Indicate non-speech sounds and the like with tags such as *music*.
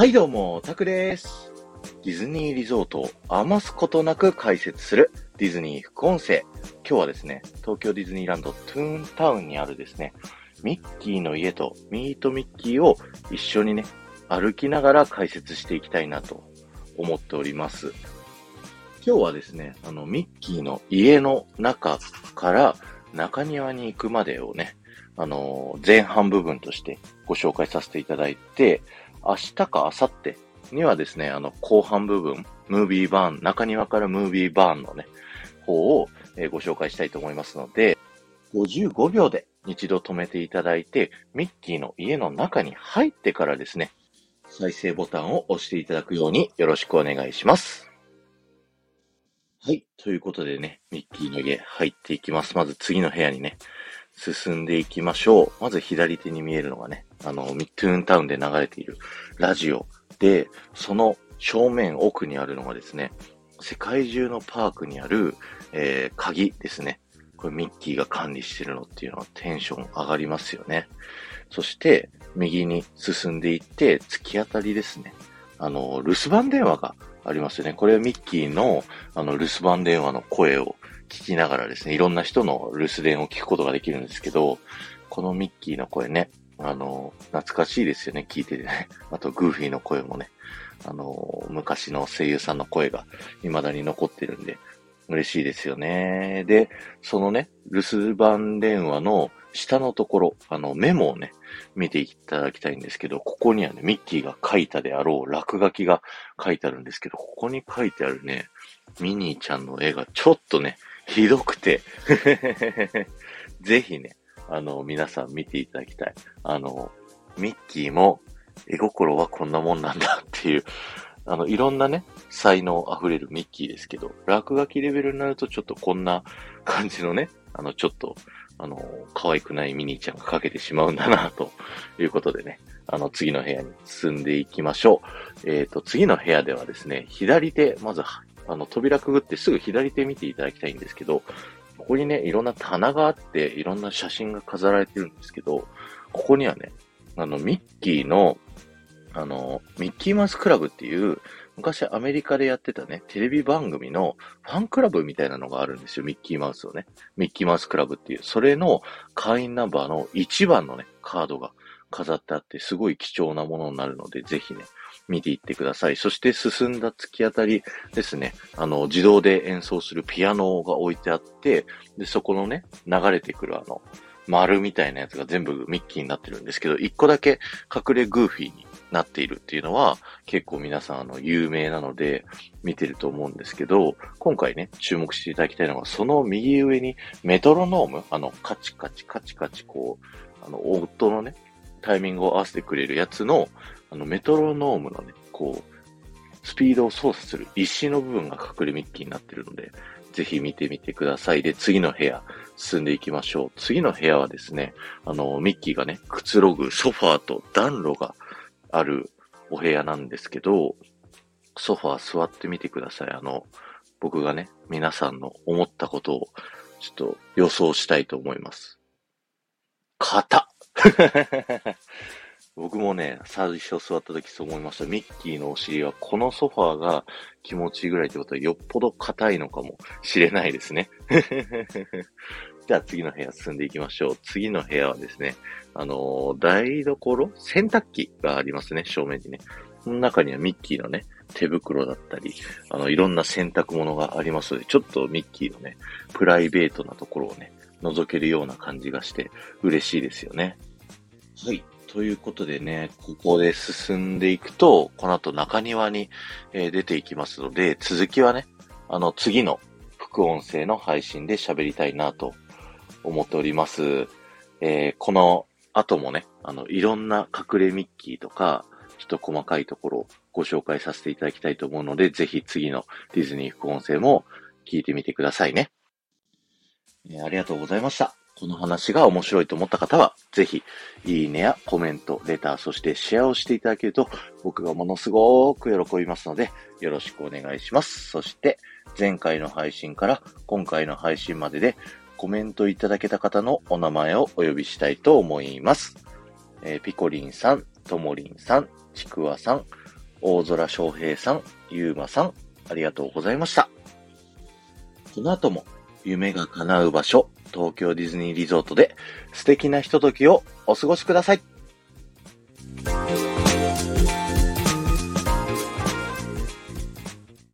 はいどうも、タクです。ディズニーリゾートを余すことなく解説するディズニー副音声。今日はですね、東京ディズニーランドトゥーンタウンにあるですね、ミッキーの家とミートミッキーを一緒にね、歩きながら解説していきたいなと思っております。今日はですね、あの、ミッキーの家の中から中庭に行くまでをね、あの、前半部分としてご紹介させていただいて、明日か明後日にはですね、あの、後半部分、ムービーバーン、中庭からムービーバーンのね、方を、え、ご紹介したいと思いますので、55秒で一度止めていただいて、ミッキーの家の中に入ってからですね、再生ボタンを押していただくようによろしくお願いします。はい。ということでね、ミッキーの家入っていきます。まず次の部屋にね、進んでいきましょう。まず左手に見えるのがね、あの、ミッドゥーンタウンで流れているラジオで、その正面奥にあるのがですね、世界中のパークにある、えー、鍵ですね。これミッキーが管理してるのっていうのはテンション上がりますよね。そして、右に進んでいって、突き当たりですね。あの、留守番電話がありますよね。これはミッキーの、あの、留守番電話の声を聞きながらですね、いろんな人の留守電を聞くことができるんですけど、このミッキーの声ね、あの、懐かしいですよね、聞いててね。*laughs* あと、グーフィーの声もね、あの、昔の声優さんの声が未だに残ってるんで、嬉しいですよね。で、そのね、留守番電話の下のところ、あの、メモをね、見ていただきたいんですけど、ここにはね、ミッキーが書いたであろう落書きが書いてあるんですけど、ここに書いてあるね、ミニーちゃんの絵がちょっとね、ひどくて *laughs* ぜひね、あの、皆さん見ていただきたい。あの、ミッキーも絵心はこんなもんなんだっていう、あの、いろんなね、才能溢れるミッキーですけど、落書きレベルになるとちょっとこんな感じのね、あの、ちょっと、あの、可愛くないミニーちゃんが描けてしまうんだな、ということでね、あの、次の部屋に進んでいきましょう。えっ、ー、と、次の部屋ではですね、左手、まず、あの、扉くぐってすぐ左手見ていただきたいんですけど、ここにね、いろんな棚があって、いろんな写真が飾られてるんですけど、ここにはね、あの、ミッキーの、あの、ミッキーマウスクラブっていう、昔アメリカでやってたね、テレビ番組のファンクラブみたいなのがあるんですよ。ミッキーマウスをね。ミッキーマウスクラブっていう。それの会員ナンバーの1番のね、カードが飾ってあって、すごい貴重なものになるので、ぜひね、見ていってください。そして進んだ突き当たりですね、あの、自動で演奏するピアノが置いてあって、で、そこのね、流れてくるあの、丸みたいなやつが全部ミッキーになってるんですけど、一個だけ隠れグーフィーになっているっていうのは、結構皆さんあの、有名なので、見てると思うんですけど、今回ね、注目していただきたいのが、その右上にメトロノーム、あの、カチカチカチカチこう、あの、音のね、タイミングを合わせてくれるやつの、あの、メトロノームのね、こう、スピードを操作する石の部分が隠れミッキーになってるので、ぜひ見てみてください。で、次の部屋、進んでいきましょう。次の部屋はですね、あの、ミッキーがね、くつろぐソファーと暖炉があるお部屋なんですけど、ソファー座ってみてください。あの、僕がね、皆さんの思ったことをちょっと予想したいと思います。硬 *laughs* 僕もね、最初座った時そう思いました。ミッキーのお尻はこのソファーが気持ちいいぐらいってことはよっぽど硬いのかもしれないですね。*laughs* じゃあ次の部屋進んでいきましょう。次の部屋はですね、あのー、台所？洗濯機がありますね、正面にね。その中にはミッキーのね、手袋だったり、あの、いろんな洗濯物がありますので、ちょっとミッキーのね、プライベートなところをね、覗けるような感じがして嬉しいですよね。はい。ということでね、ここで進んでいくと、この後中庭に、えー、出ていきますので、続きはね、あの、次の副音声の配信で喋りたいなと思っております。えー、この後もね、あの、いろんな隠れミッキーとか、ちょっと細かいところをご紹介させていただきたいと思うので、ぜひ次のディズニー副音声も聞いてみてくださいね。えー、ありがとうございました。この話が面白いと思った方は、ぜひ、いいねやコメント、レター、そしてシェアをしていただけると、僕がものすごく喜びますので、よろしくお願いします。そして、前回の配信から今回の配信までで、コメントいただけた方のお名前をお呼びしたいと思います。えー、ピコリンさん、ともりんさん、ちくわさん、大空翔平さん、ゆうまさん、ありがとうございました。この後も、夢が叶う場所、東京ディズニーリゾートで素敵なひとときをお過ごしください。